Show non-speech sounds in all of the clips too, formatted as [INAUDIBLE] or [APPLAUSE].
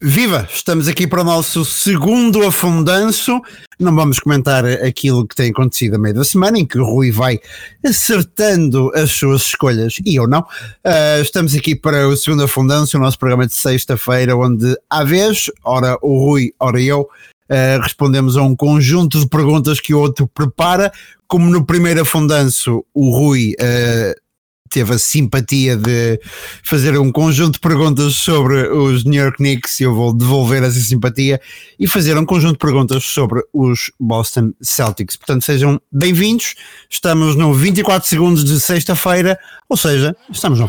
Viva! Estamos aqui para o nosso segundo afundanço. Não vamos comentar aquilo que tem acontecido a meio da semana, em que o Rui vai acertando as suas escolhas e eu não. Uh, estamos aqui para o segundo afundanço, o nosso programa de sexta-feira, onde à vez, ora o Rui, ora eu, uh, respondemos a um conjunto de perguntas que o outro prepara. Como no primeiro afundanço, o Rui. Uh, teve a simpatia de fazer um conjunto de perguntas sobre os New York Knicks e eu vou devolver essa simpatia e fazer um conjunto de perguntas sobre os Boston Celtics. Portanto, sejam bem-vindos. Estamos no 24 segundos de sexta-feira, ou seja, estamos no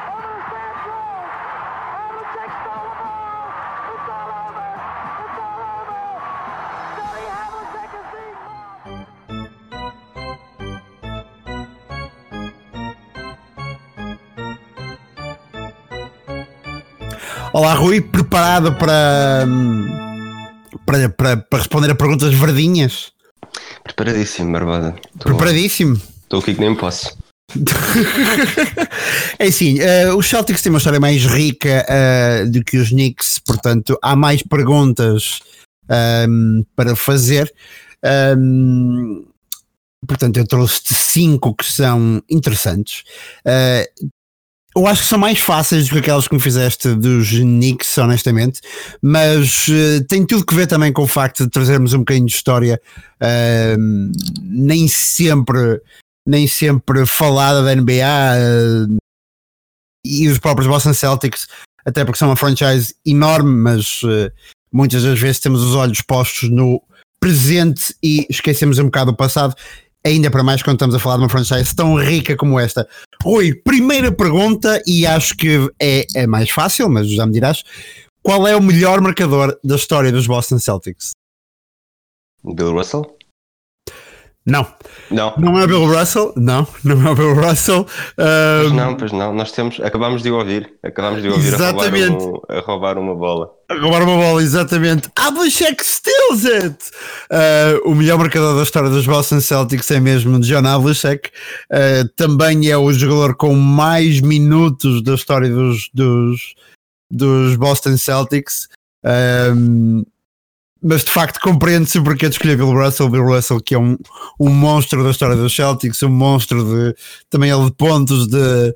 Olá, Rui, preparado para, hum, para, para, para responder a perguntas verdinhas? Preparadíssimo, Barbada. Tô... Preparadíssimo? Estou aqui que nem posso. [LAUGHS] é assim, uh, os Celtics têm uma história mais rica uh, do que os Knicks, portanto há mais perguntas um, para fazer. Um, portanto, eu trouxe cinco que são interessantes. Uh, eu acho que são mais fáceis do que aquelas que me fizeste dos Knicks, honestamente, mas uh, tem tudo que ver também com o facto de trazermos um bocadinho de história, uh, nem sempre, nem sempre falada da NBA uh, e os próprios Boston Celtics, até porque são uma franchise enorme, mas eh, muitas das vezes temos os olhos postos no presente e esquecemos um bocado o passado ainda para mais quando estamos a falar de uma franchise tão rica como esta. Rui, primeira pergunta, e acho que é, é mais fácil, mas já me dirás: qual é o melhor marcador da história dos Boston Celtics? Bill Russell? Não. Não. Não é o Bill Russell? Não, não é o Bill Russell. Um... Pois não, pois não. Nós temos, acabámos de ouvir. Acabámos de ouvir exatamente. A, roubar um, a roubar uma bola. A roubar uma bola, exatamente. Havlicek steals it! Uh, o melhor marcador da história dos Boston Celtics é mesmo John Havlicek. Uh, também é o jogador com mais minutos da história dos, dos, dos Boston Celtics. Um, mas de facto compreende-se porque é de escolher Bill Russell, Bill Russell que é um, um monstro da história dos Celtics, um monstro de também ele de pontos, de,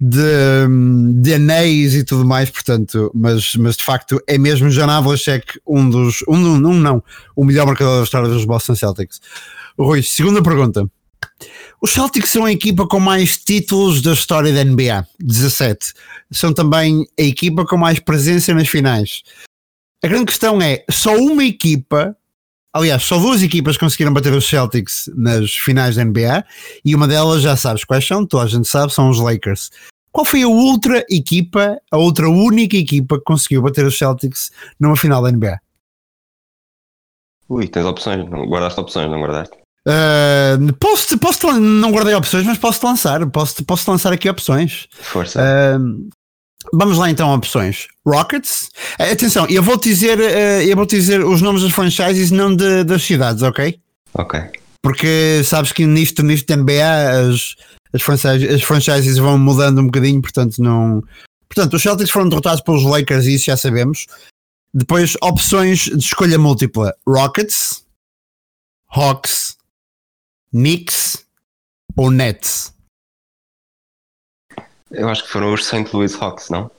de, de anéis e tudo mais, portanto, mas, mas de facto é mesmo John Havlicek um dos, um, um não, o melhor marcador da história dos Boston Celtics. Rui, segunda pergunta. Os Celtics são a equipa com mais títulos da história da NBA, 17. São também a equipa com mais presença nas finais. A grande questão é: só uma equipa, aliás, só duas equipas conseguiram bater os Celtics nas finais da NBA e uma delas já sabes quais são, toda a gente sabe, são os Lakers. Qual foi a outra equipa, a outra única equipa que conseguiu bater os Celtics numa final da NBA? Ui, tens opções, não guardaste opções, não guardaste? Uh, posso, posso, não guardei opções, mas posso lançar, posso, posso lançar aqui opções. Força. Uh, Vamos lá então opções. Rockets. Atenção, eu vou dizer, eh, eu vou dizer os nomes das franchises, não de, das cidades, ok? Ok. Porque sabes que nisto, nisto da NBA as, as, franchises, as franchises vão mudando um bocadinho, portanto não. Portanto, os Celtics foram derrotados pelos Lakers, isso já sabemos. Depois, opções de escolha múltipla: Rockets, Hawks, Knicks ou Nets. Eu acho que foram os St. Louis Hawks, não?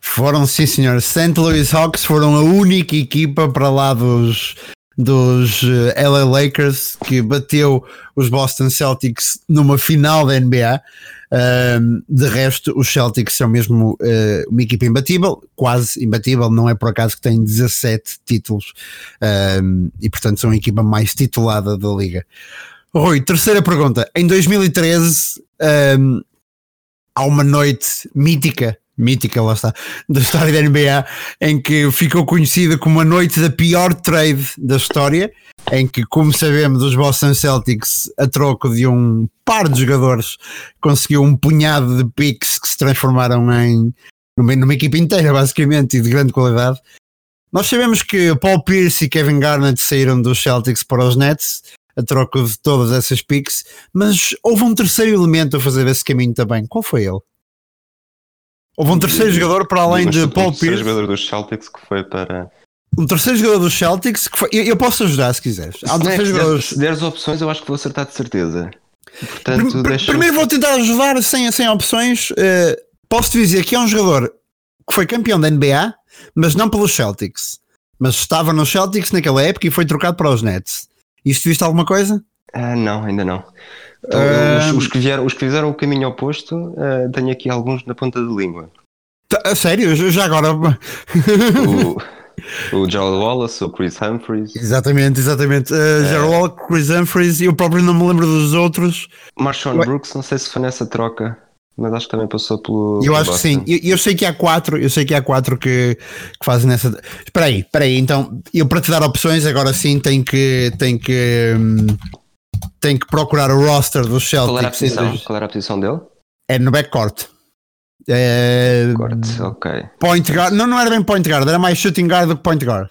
Foram, sim, senhor. St. Louis Hawks foram a única equipa para lá dos, dos eh, LA Lakers que bateu os Boston Celtics numa final da NBA. Um, de resto, os Celtics são mesmo uh, uma equipa imbatível, quase imbatível, não é por acaso que tem 17 títulos um, e, portanto, são a equipa mais titulada da liga. Rui, terceira pergunta. Em 2013, um, há uma noite mítica mítica, lá está, da história da NBA, em que ficou conhecida como a noite da pior trade da história, em que, como sabemos, os Boston Celtics, a troco de um par de jogadores, conseguiu um punhado de picks que se transformaram em numa, numa equipa inteira, basicamente, e de grande qualidade. Nós sabemos que Paul Pierce e Kevin Garnett saíram dos Celtics para os Nets, a troca de todas essas picks, mas houve um terceiro elemento a fazer esse caminho também. Qual foi ele? Houve um terceiro jogador para além de Paul Pierce. Um terceiro jogador dos Celtics que foi para. Um terceiro jogador dos Celtics que foi. Eu, eu posso ajudar se quiseres. Há um se, der, jogadores... se deres opções, eu acho que vou acertar de certeza. Portanto, Pr deixa... Primeiro vou tentar ajudar sem, sem opções. Uh, posso te dizer que é um jogador que foi campeão da NBA, mas não pelos Celtics. Mas estava nos Celtics naquela época e foi trocado para os Nets. Isto viste alguma coisa? Uh, não, ainda não. Então, uh... os, os, que vieram, os que fizeram o caminho oposto, uh, tenho aqui alguns na ponta da língua. Tá, a sério? Já agora. o, [LAUGHS] o Gerald Wallace, o Chris Humphries. Exatamente, exatamente. Uh, Gerald Wallace, Chris Humphries e eu próprio não me lembro dos outros. Marshawn Brooks, não sei se foi nessa troca mas acho que também passou pelo. Eu acho que sim. Eu, eu, sei que há quatro, eu sei que há quatro que, que fazem nessa. Espera aí, espera aí. Então, eu para te dar opções, agora sim tenho que. Tenho que hum, tenho que procurar o roster dos Celtics. Qual era a posição, Qual era a posição dele? É no backcourt. É, Backcourt, ok. Point guard. Não, não era bem point guard, era mais shooting guard do que point guard.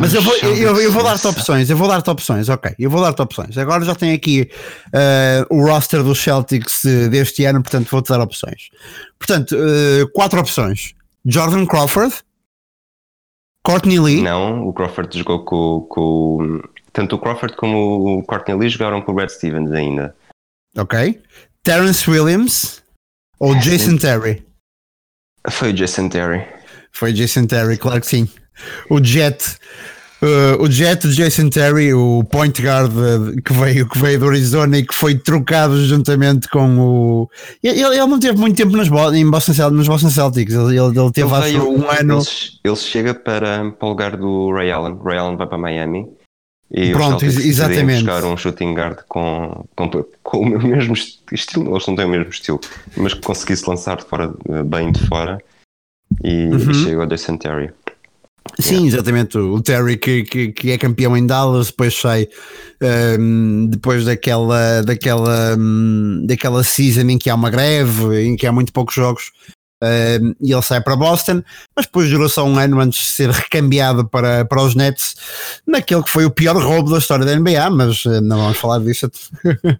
Mas eu vou, eu, eu vou dar-te opções, eu vou dar-te opções, ok. Eu vou dar-te opções. Agora já tenho aqui uh, o roster dos Celtics deste ano, portanto vou-te dar opções. Portanto, uh, quatro opções: Jordan Crawford, Courtney Lee. Não, o Crawford jogou com, com. Tanto o Crawford como o Courtney Lee jogaram com o Brad Stevens ainda. Ok. Terence Williams ou Jason Terry? Foi o Jason Terry. Foi Jason Terry, claro que sim o Jet. Uh, o Jet de Jason Terry, o point guard que veio, que veio do Arizona e que foi trocado juntamente com o. Ele, ele não teve muito tempo nos, em Boston, nos Boston Celtics, ele, ele, ele teve ele veio, um ano. Ele, ele, chega para, para o lugar do Ray Allen. Ray Allen vai para Miami e Pronto, exatamente. buscar um shooting guard com, com, com, o mesmo estilo. Eles não têm o mesmo estilo, mas que conseguisse lançar de fora, bem de fora e, uhum. e chega ao Jason Terry. Sim, exatamente. O Terry que, que, que, é campeão em Dallas, depois sai um, depois daquela, daquela, um, daquela season em que há uma greve, em que há muito poucos jogos, e ele sai para Boston, mas depois durou só um ano antes de ser recambiado para, para os Nets, naquele que foi o pior roubo da história da NBA, mas uh, não vamos falar disso.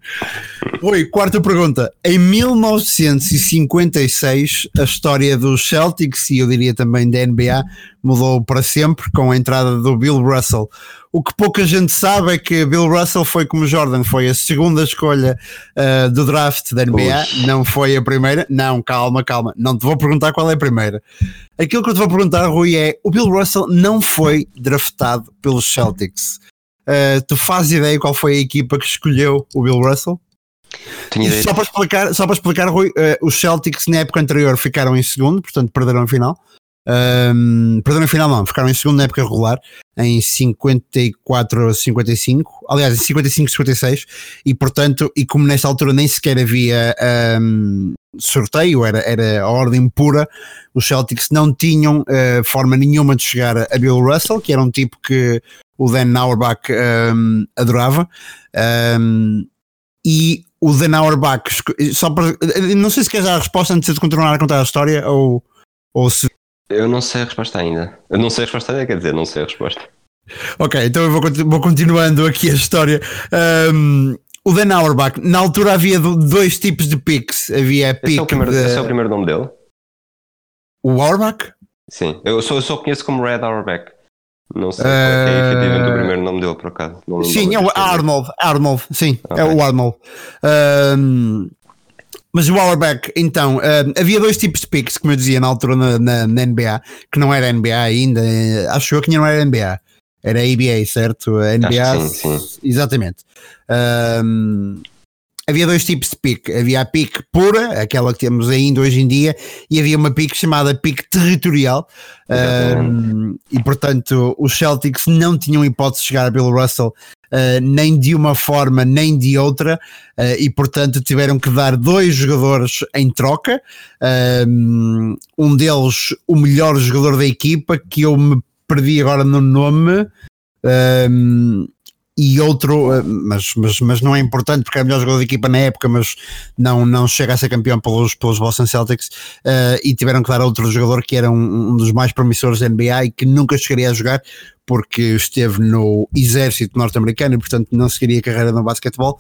[LAUGHS] Oi, quarta pergunta. Em 1956, a história dos Celtics, e eu diria também da NBA, mudou para sempre com a entrada do Bill Russell. O que pouca gente sabe é que Bill Russell foi como Jordan, foi a segunda escolha uh, do draft da NBA, Ux. não foi a primeira. Não, calma, calma, não te vou perguntar qual é a primeira. Aquilo que eu te vou perguntar, Rui, é: o Bill Russell não foi draftado pelos Celtics. Uh, tu fazes ideia qual foi a equipa que escolheu o Bill Russell? Só para explicar, só para explicar Rui, uh, os Celtics na época anterior ficaram em segundo, portanto perderam a final. Um, perderam a final não, ficaram em segunda época regular em 54 55, aliás em 55 56 e portanto, e como nesta altura nem sequer havia um, sorteio, era, era a ordem pura, os Celtics não tinham uh, forma nenhuma de chegar a Bill Russell, que era um tipo que o Dan Auerbach um, adorava e o Dan Auerbach só para, não sei se queres dar a resposta antes de continuar a contar a história ou, ou se eu não sei a resposta ainda. Eu não sei a resposta ainda, quer dizer, não sei a resposta. Ok, então eu vou, vou continuando aqui a história. Um, o Dan Auerbach, na altura havia dois tipos de picks. Havia pick. Esse é o primeiro, de... é o primeiro nome dele? O Auerbach? Sim, eu só, eu só conheço como Red Auerbach. Não sei uh... é efetivamente o primeiro nome dele, por acaso. sim, é o Arnold. Arnold, sim, okay. é o Arnold. Um, mas o Auerbach, então, uh, havia dois tipos de picks, como eu dizia na altura na, na, na NBA, que não era NBA ainda, uh, acho eu que não era NBA, era ABA, certo? A NBA, sim, sim. exatamente. Um, havia dois tipos de pique. Havia a pique pura, aquela que temos ainda hoje em dia, e havia uma pique chamada pique territorial. Um, e portanto, os Celtics não tinham hipótese de chegar a Bill Russell uh, nem de uma forma nem de outra, uh, e portanto tiveram que dar dois jogadores em troca. um deles, o melhor jogador da equipa, que eu me perdi agora no nome. Um, e outro, eh, mas, mas, mas não é importante porque é o melhor jogador da equipa na época, mas não, não chega a ser campeão pelos, pelos Boston Celtics uh, e tiveram que dar outro jogador que era um, um, dos mais promissores da NBA e que nunca chegaria a jogar porque esteve no exército norte-americano e portanto não seguiria a carreira no basquetebol.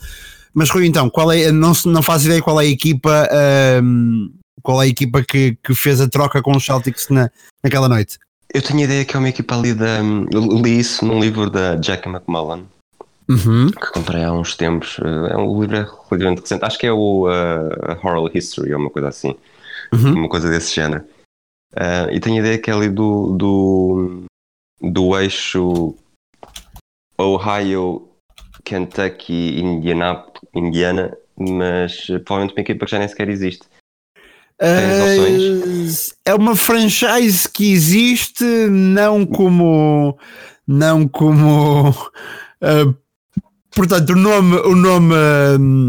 Mas Rui, então, qual é, não, não faz ideia qual é a equipa, uh, qual é a equipa que, que fez a troca com os Celtics na, naquela noite? Eu tenho a ideia que é uma equipa ali da. Eu li isso num livro da Jack McMullen, uhum. que comprei há uns tempos. Eh, é um livro relativamente recente. Acho que é o uh, Oral History ou uma coisa assim. Uhum. Uma coisa desse género. Uh, e tenho a ideia que é ali do, do, do eixo Ohio, Kentucky, Indiana, Indiana, mas provavelmente uma equipa que já nem sequer existe. Uh, é uma franchise que existe, não como não como uh, [LAUGHS] portanto, o nome, o nome, um,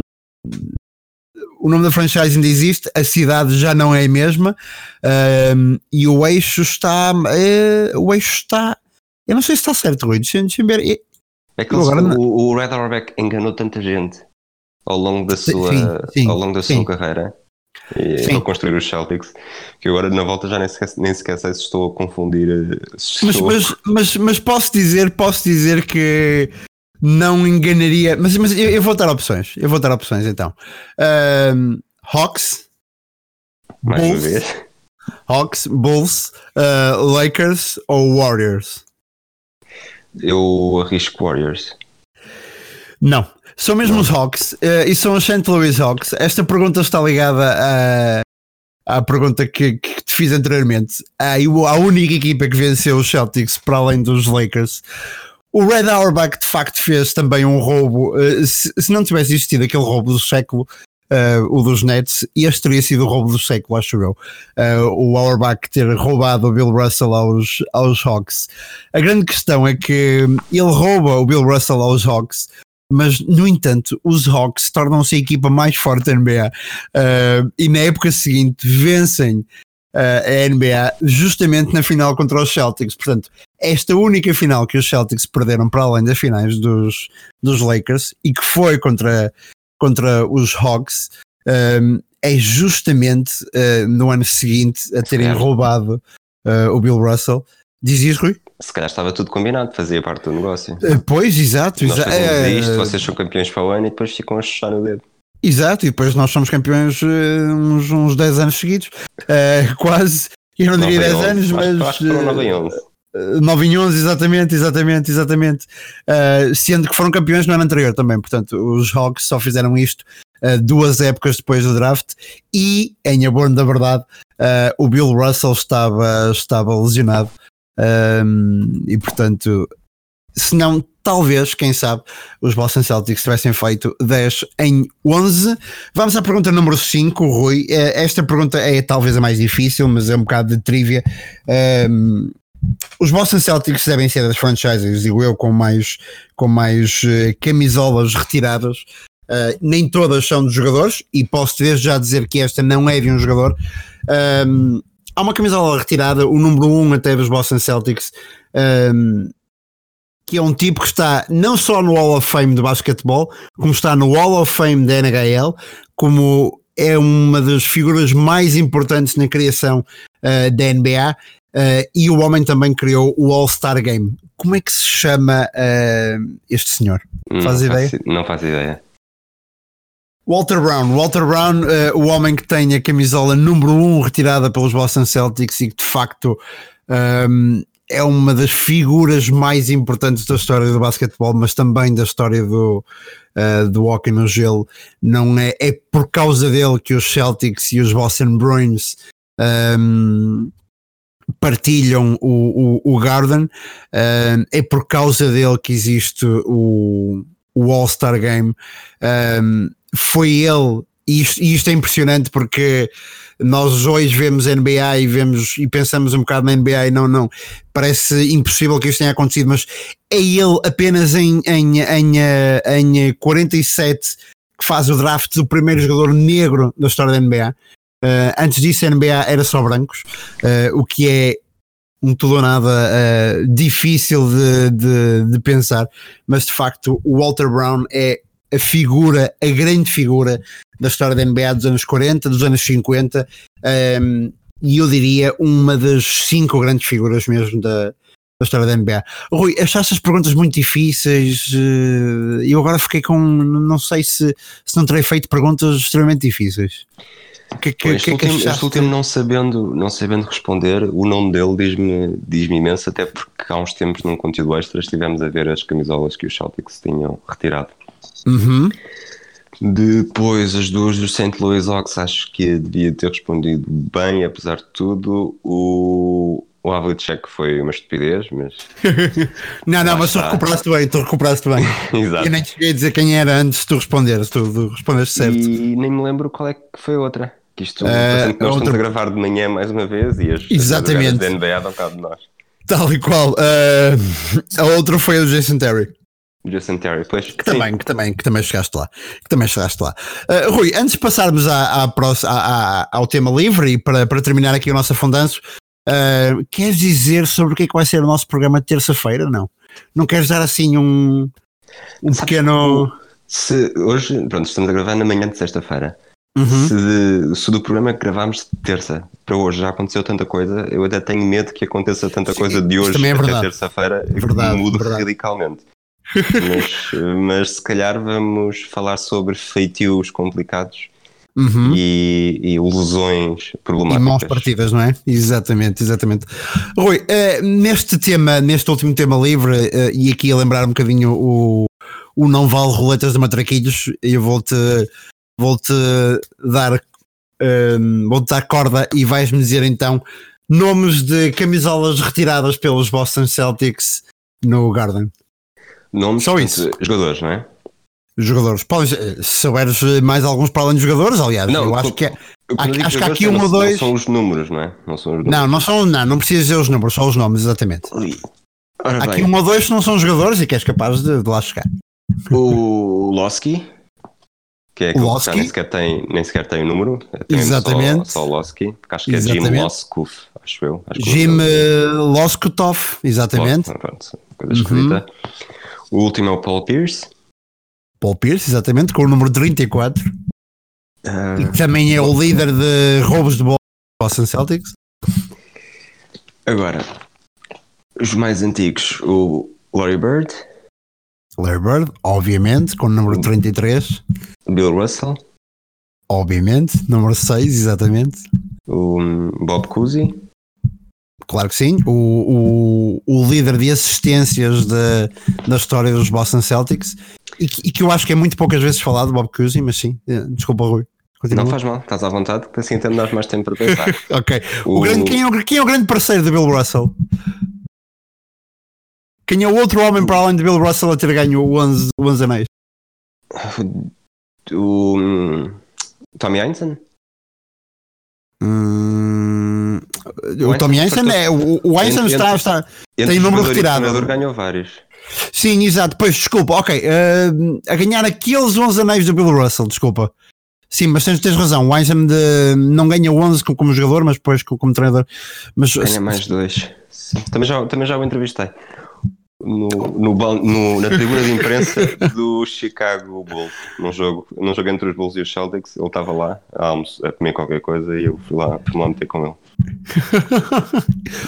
o nome da franchise ainda existe, a cidade já não é a mesma, um, e o eixo está, uh, o eixo está, eu não sei se está certo, Rui, deixa, deixa ver. É que agora, o, o Red Auerbach enganou tanta gente ao longo da sua, sim, sim, ao longo da sim. sua carreira e Sim. construir os Celtics, que agora na volta já nem sequer, nem sequer sei se estou a confundir. Eh, mas, mas, mas, mas, posso dizer, posso dizer que não enganaria. Mas, mas eu, eu, vou dar opções. Eu vou dar opções então. Um, Hawks. Mais Bulls, uma vez. Hawks, Bulls, uh, Lakers ou Warriors? Eu arrisco Warriors. Não. São mesmo Não. os Hawks uh, e são os St. Louis Hawks. Esta pergunta está ligada a, à pergunta que, que te fiz anteriormente. A, a única equipa que venceu os Celtics para além dos Lakers o Red Auerbach de facto fez também um roubo. Uh, se, se, não tivesse existido aquele roubo do século, uh, o dos Nets, este teria sido o roubo do século, acho eu. Uh, o Auerbach ter roubado o Bill Russell aos, aos Hawks. A grande questão é que ele rouba o Bill Russell aos Hawks. Mas, no entanto, os Hawks tornam-se a equipa mais forte da NBA e na época seguinte vencem a NBA justamente na final contra os Celtics. Portanto, esta única final que os Celtics perderam para além das finais dos, dos Lakers e que foi contra, contra os Hawks um, é justamente uh, no ano seguinte a terem roubado uh, o Bill Russell. Dizias, Rui? Se calhar estava tudo combinado, fazia parte do negócio. Uh, pois, exato. Nós exa isto, vocês são campeões para o ano e depois ficam a chuchar no dedo. Exato, e depois nós somos campeões uh, uns, uns 10 anos seguidos, uh, [LAUGHS] quase, eu não diria 10 anos, mas. Acho que foram 9 em 11. 9 eh, em 11, exatamente, exatamente, exatamente. Uh, sendo que foram campeões no ano anterior também, portanto, os Hawks só fizeram isto duas épocas depois do draft e, em abono da verdade, o Bill Russell estava, estava lesionado e, portanto, se não, talvez, quem sabe, os Boston Celtics tivessem feito 10 em 11. Vamos à pergunta número 5, Rui. Eh, esta pergunta é talvez a mais difícil, mas é um bocado de trivia. Um, ehm, os Boston Celtics devem ser das franchises, digo eu, com mais, com mais uh, camisolas retiradas. Uh, nem todas são dos jogadores, e posso desde já dizer que esta não é de um jogador. Um, ehm, há uma camisola retirada, o número 1 um até dos Boston Celtics. Um, ehm, que é um tipo que está não só no Hall of Fame de basquetebol, como está no Hall of Fame da NHL, como é uma das figuras mais importantes na criação uh, da NBA, uh, eh, e o homem também criou o All-Star Game. Como é que se chama uh, este senhor? Faz não ideia? Faço, não faz ideia. Walter Brown, Walter Brown, o homem que tem a camisola número 1 um retirada pelos Boston Celtics e que de facto um, é uma das figuras mais importantes da história do basquetebol, mas também da história do, uh, do hockey no gelo. Não é, é por causa dele que os Celtics e os Boston Bruins um, ehm, partilham o, o, o Garden. Uh, é por causa dele que existe o, o All-Star Game. Um, ehm, foi ele, e isto, e isto é impressionante porque nós hoje vemos NBA e vemos e pensamos um bocado na NBA e não, não, parece impossível que isto tenha acontecido, mas é ele apenas em, em, em, em 47 que faz o draft do primeiro jogador negro da história da NBA. Uh, antes disso, a NBA era só brancos, uh, o que é um tudo ou nada uh, difícil de, de, de, pensar, mas de facto o Walter Brown é a figura, a grande figura da história da NBA dos anos 40, dos anos 50, um, ehm, e eu diria uma das cinco grandes figuras mesmo da, da história da NBA. Rui, achaste as perguntas muito difíceis? Eu agora fiquei com. Não sei se, se não terei feito perguntas extremamente difíceis. Que, que, este, que, último, este último não sabendo, não sabendo responder, o nome dele diz-me diz imenso, até porque há uns tempos num conteúdo extra estivemos a ver as camisolas que os Celtics tinham retirado. Uhum. Depois as duas dos St. Louis Hawks acho que devia ter respondido bem, apesar de tudo. O, o Havlicek foi uma estupidez, mas. [LAUGHS] não, não, mas tu recuperaste bem, tu recuperaste bem. [LAUGHS] Exato. Eu nem cheguei a dizer quem era antes de tu responderes, tu respondeste certo. E nem me lembro qual é que foi a outra. Que isto, uh, nós outra... estamos a gravar de manhã mais uma vez e as, Exatamente. da NBA dão cabo de nós. Tal e qual. Uh, a outra foi o Jason Terry. Jason Terry, pois. Que também, que também, que também chegaste lá. Que também chegaste lá. Uh, Rui, antes de passarmos à, à, à, ao tema livre e para, para terminar aqui o nosso afundanço, uh, queres dizer sobre o que é que vai ser o nosso programa de terça-feira? Não. Não queres dar assim um, um pequeno. Se hoje, pronto, estamos a gravar na manhã de sexta-feira. Uhum. Se, se, do programa que gravámos de terça para hoje já aconteceu tanta coisa, eu até tenho medo que aconteça tanta Sim, coisa de hoje é até terça-feira e que mude radicalmente. Mas, mas se calhar vamos falar sobre feitios complicados uhum. e, e lesões problemáticas. E mãos partidas, não é? Exatamente, exatamente. Rui, uh, neste tema, neste último tema livre, uh, e aqui a lembrar um bocadinho o, o não vale roletas de matraquilhos, eu vou-te vou-te dar um, vou-te dar corda e vais-me dizer então nomes de camisolas retiradas pelos Boston Celtics no Garden. Nomes Só isso. jogadores, não é? Jogadores. Podes, se souberes mais alguns para além de jogadores, aliás, não, eu acho que é, acho que há aqui um ou dois. Não são os números, não é? Não, são os números. não, não são, não, não precisas dizer os números, só os nomes, exatamente. Há aqui um ou dois que não são jogadores e que és capaz de, de lá chegar. O Losky, que é aquele que nem sequer tem, nem sequer tem o número. Tem Exatamente. Só, só Losky, acho que exatamente. é Jim Loskov, acho eu. Acho Jim uh, Loskutov, exatamente. Pronto, coisa escrita. Uhum. O último é o Paul Pierce. Paul Pierce, exatamente, com o número 34. Uh, e também é o líder de roubos de bola do Boston Celtics. Agora, os mais antigos, o Larry Bird. Larry Bird, obviamente, com o número 33. Bill Russell. Obviamente, número 6, exatamente. O hum, Bob Cousy. Claro que sim. O, o, o líder de assistências da, da história dos Boston Celtics e que, e que, eu acho que é muito poucas vezes falado, Bob Cousy, mas sim. Eh, desculpa, Rui. Continua. Não faz mal, estás à vontade, que assim temos mais tempo para pensar. [LAUGHS] ok. O... O grande, quem, é o, quem é o grande parceiro de Bill Russell? Quem é o outro homem para além de Bill Russell a ter ganho o 11, o 11 anéis? O um, Tommy Einstein? Hum, o, o Tommy Einstein é. O, o Einstein entre, está, está, entre tem número retirado. O ganhou vários. Sim, exato. Pois, desculpa, ok. Uh, a ganhar aqueles 11 anéis do Bill Russell, desculpa. Sim, mas tens, tens razão. O Einstein de, não ganha 11 como, como jogador, mas depois como, como treinador. Mas, ganha mais dois. Também já, também já o entrevistei no, no, no, na tribuna de imprensa [LAUGHS] do Chicago Bulls, num jogo, num jogo entre os Bulls e os Celtics. Ele estava lá a, almoço, a comer qualquer coisa e eu fui lá, fui meter com ele.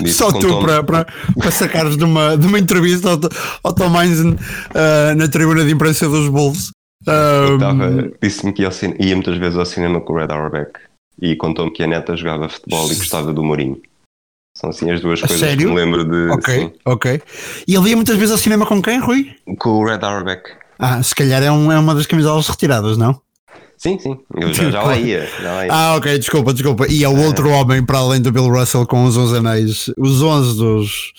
[LAUGHS] Só tu para, para, para sacares de uma, de uma entrevista ao, ao Tom Einstein uh, na tribuna de imprensa dos Bulls. Um... Disse-me que ia, ia, muitas vezes ao cinema com o Red Auerbach e contou-me que a neta jogava futebol e gostava do Mourinho. São assim as duas a coisas sério? que me lembro de. Ok, sim. ok. E ele ia muitas vezes ao cinema com quem, Rui? Com o Red Auerbach. Ah, se calhar é, um, é uma das camisolas retiradas, não? Sim, sim, eu já, já, lá [LAUGHS] ia, já lá ia. Ah, ok, desculpa, desculpa. E é o outro homem para além do Bill Russell com os 11 anéis, os 11 dos.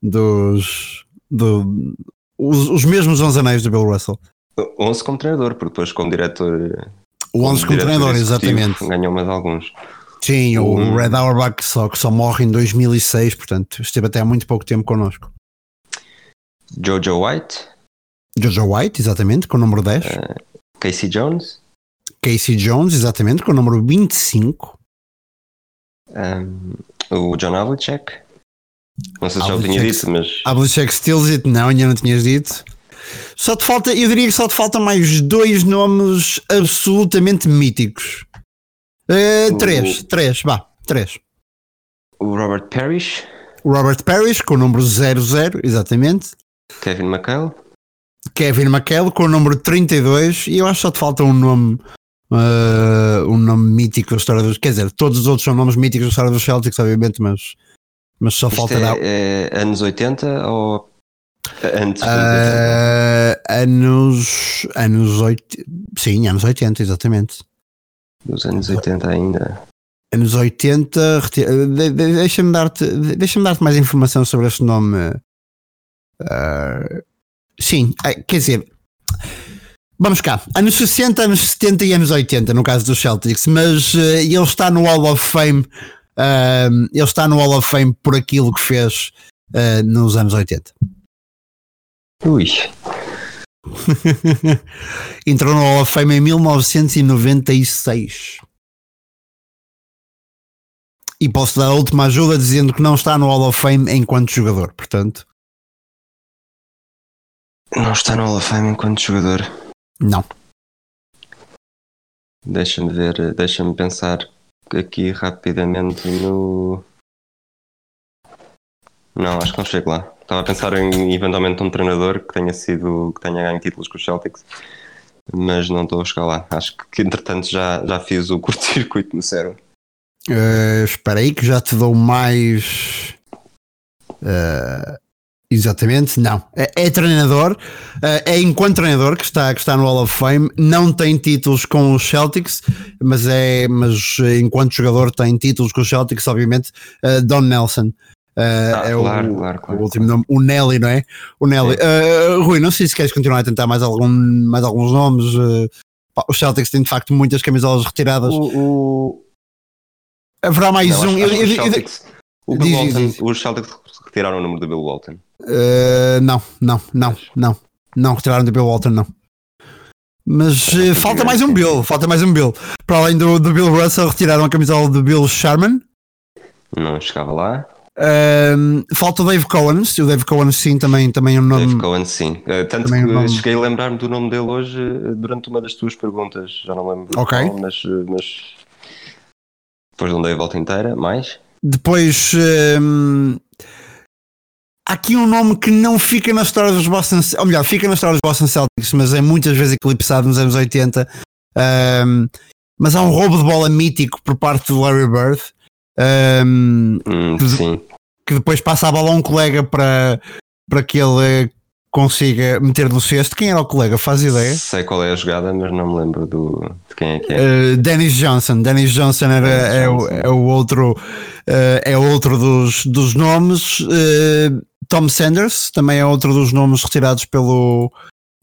dos. Do, os, os mesmos 11 anéis do Bill Russell. 11 como treinador, porque depois como diretor. O 11 como, como treinador, exatamente. Ganhou mais alguns. Sim, o um, Red Auerbach só, que só morre em 2006, portanto esteve até há muito pouco tempo connosco. Jojo White. Jojo White, exatamente, com o número 10. Uh, Casey Jones. Casey Jones, exatamente, com o número 25. Um, o John Havlicek. Não sei se já o tinha dito, mas. Havlicek Steals It, não, ainda não tinhas dito. Só te falta, eu diria que só te faltam mais dois nomes absolutamente míticos. Uh, três, o... três, vá, três. O Robert Parrish. O Robert Parrish com o número 00, exatamente. Kevin McHale. Kevin McHale com o número 32 e eu acho que só te falta um nome uh, um nome mítico da história dos quer dizer, todos os outros são nomes míticos da história dos Celtics obviamente, mas, mas só Isto falta é, é anos 80 ou antes uh, anos anos 80 sim, anos 80 exatamente dos anos 80 ainda anos 80 deixa-me dar-te deixa-me dar-te mais informação sobre este nome uh, sim, quer dizer Vamos cá, anos 60, anos 70 e anos 80, no caso dos Celtics, mas uh, ele está no Hall of Fame, uh, ele está no Hall of Fame por aquilo que fez nos anos 80. Ui. [LAUGHS] Entrou no Hall of Fame em 1996. E posso dar a última ajuda dizendo que não está no Hall of Fame enquanto jogador, portanto. Não está no Hall of Fame enquanto jogador. Não. Deixa-me ver, deixa-me pensar aqui rapidamente no. Não, acho que não chego lá. Estava a pensar em eventualmente um treinador que tenha sido que tenha ganho títulos com os Celtics, mas não estou a chegar lá. Acho que entretanto já, já fiz o [LAUGHS] curto-circuito no cérebro. Uh, espera aí que já te dou mais. Uh, Exatamente, não. É, é treinador, é, é enquanto treinador que está, que está no Hall of Fame, não tem títulos com os Celtics, mas é mas enquanto jogador tem títulos com os Celtics, obviamente, Don Nelson. Ah, é claro, o, claro, claro, o último nome, o Nelly, não é? O Nelly. Uh, Rui, não sei se queres continuar a tentar mais, algum, mais alguns nomes. Uh, os Celtics têm de facto muitas camisolas retiradas. O, o... Haverá mais não, um. Acho, acho eu, Celtics, diz, Walton, diz. os Celtics retiraram o número do Bill Walton. Uh, não, não, não, não. Não retiraram do Bill Walton, não. Mas uh, falta mais um Bill, falta mais um Bill. Para além do, do Bill Russell, retiraram a camisola do Bill Sharman. Não chegava lá. Uh, falta o Dave Cohen, o Dave Cohen sim, também, também é um nome. Dave Cohen sim. Uh, tanto que um nome... cheguei a lembrar-me do nome dele hoje durante uma das tuas perguntas. Já não lembro Ok. Qual, mas, mas depois não dei a volta inteira. Mais? Depois há aqui um nome que não fica na história dos Boston, ou melhor, fica na história dos Boston Celtics, mas é muitas vezes eclipsado nos anos 80. Um, mas há um roubo de bola mítico por parte do Larry Bird. Um, hum, que, que, depois passa a bola a um colega para, para que ele consiga meter no cesto. Quem era o colega? Faz ideia? Sei qual é a jogada, mas não me lembro do, de quem é que é. Uh, Dennis Johnson. Dennis Johnson era, Dennis é, Johnson. O, é, o outro, uh, é outro dos, dos nomes. Uh, Tom Sanders também é outro dos nomes retirados pelo,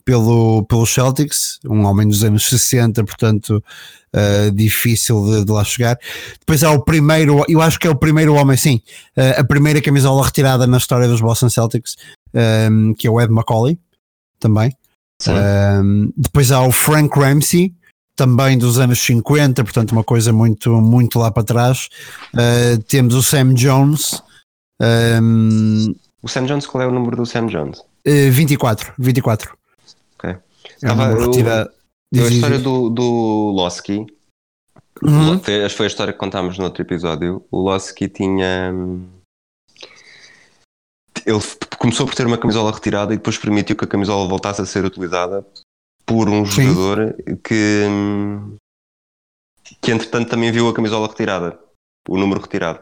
pelo, pelo Celtics, um homem dos anos 60, portanto uh, difícil de, de, lá chegar. Depois há o primeiro, eu acho que é o primeiro homem, sim, uh, a primeira camisola retirada na história dos Boston Celtics, um, ehm, que é o Ed McCauley, também. Um, ehm, depois há o Frank Ramsey, também dos anos 50, portanto uma coisa muito, muito lá para trás. Uh, temos o Sam Jones. Um, ehm, o Sam Jones, qual é o número do Sam Jones? Uh, 24, 24. Ok. É Estava, eu, eu, a história do, do Losky, uhum. foi, foi a história que contámos no outro episódio. O Losky tinha. Ele começou por ter uma camisola retirada e depois permitiu que a camisola voltasse a ser utilizada por um Sim. jogador que, que entretanto também viu a camisola retirada, o número retirado.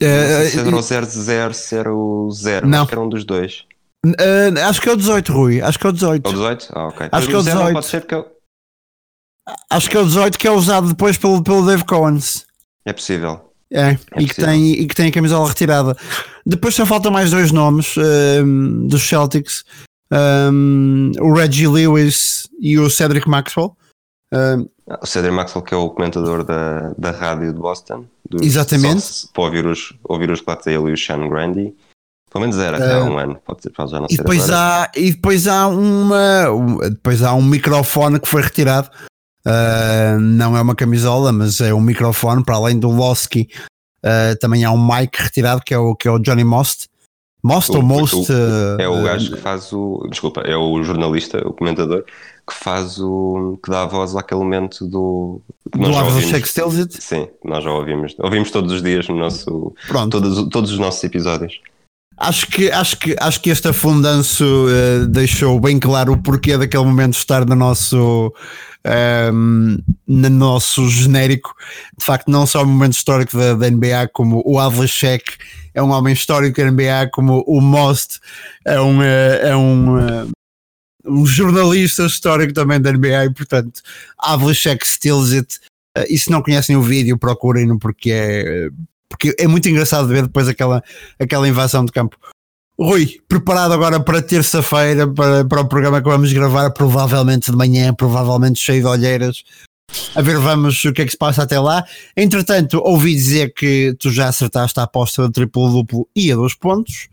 Uh, se era o 00, se era o 0, não. acho que era um dos dois. Uh, acho que é o 18, Rui. Acho que é o 18. É o 18? Ah, ok. Acho que é o 18. Pode ser porque eu... Acho que é o 18 que é usado depois pelo, pelo Dave Coens. É possível. É, é e, que tem, e que tem a camisola retirada. Depois só faltam mais dois nomes uh, dos Celtics. um, o Reggie Lewis e o Cedric Maxwell. Um, o Cedric Maxwell, que é o comentador da, da rádio de Boston. Dos, exatamente. Para ouvir os, ouvir os relatos ele e o Sean Grandy. Pelo menos era uh, há um ano, pode, ser, já não e depois há E depois há uma. Um, depois há um microfone que foi retirado. Uh, não é uma camisola, mas é um microfone para além do Losky. Uh, também há um mic retirado que é o, que é o Johnny Most. Most ou Most? O, é o gajo que faz o. Desculpa, é o jornalista, o comentador, que faz o. que dá a voz àquele momento do. Do Lava Shake It? Sim, nós já ouvimos. Ouvimos todos os dias no nosso. Pronto. Todos, todos os nossos episódios. Acho que, acho que, acho que este afundanço uh, deixou bem claro o porquê daquele momento estar no nosso, um, ehm, no nosso genérico. De facto, não só o momento histórico da, da NBA, como o Avlashek é um homem histórico da NBA, como o Most é um, eh, é um, eh, um jornalista histórico também da NBA, e portanto, Avlashek steals it. E se não conhecem o vídeo, procurem-no porque é porque é muito engraçado ver depois aquela, aquela invasão de campo. Rui, preparado agora para terça-feira, para, para o programa que vamos gravar, provavelmente de manhã, provavelmente cheio de olheiras. A ver, vamos o que é que se passa até lá. Entretanto, ouvi dizer que tu já acertaste a aposta do triplo-duplo e a dois pontos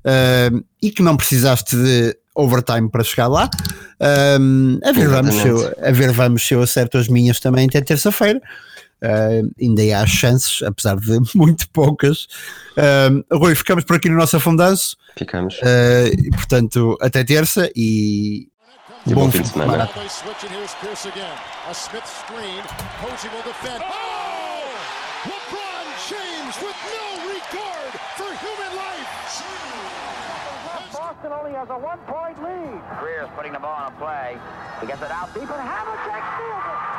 uh, e que não precisaste de overtime para chegar lá. Uh, a, ver, vamos se eu, a ver, vamos se eu acerto as minhas também até terça-feira. Uh, ainda há chances, apesar de [LAUGHS] muito poucas. Uh, Rui, ficamos por aqui no nosso afundanço. Ficamos. Uh, e, portanto, até terça e, e bom, bom fim de semana. Boston only has a one-point lead. Greer's putting the ball on a play. He gets it out deep, and Havlicek steals it.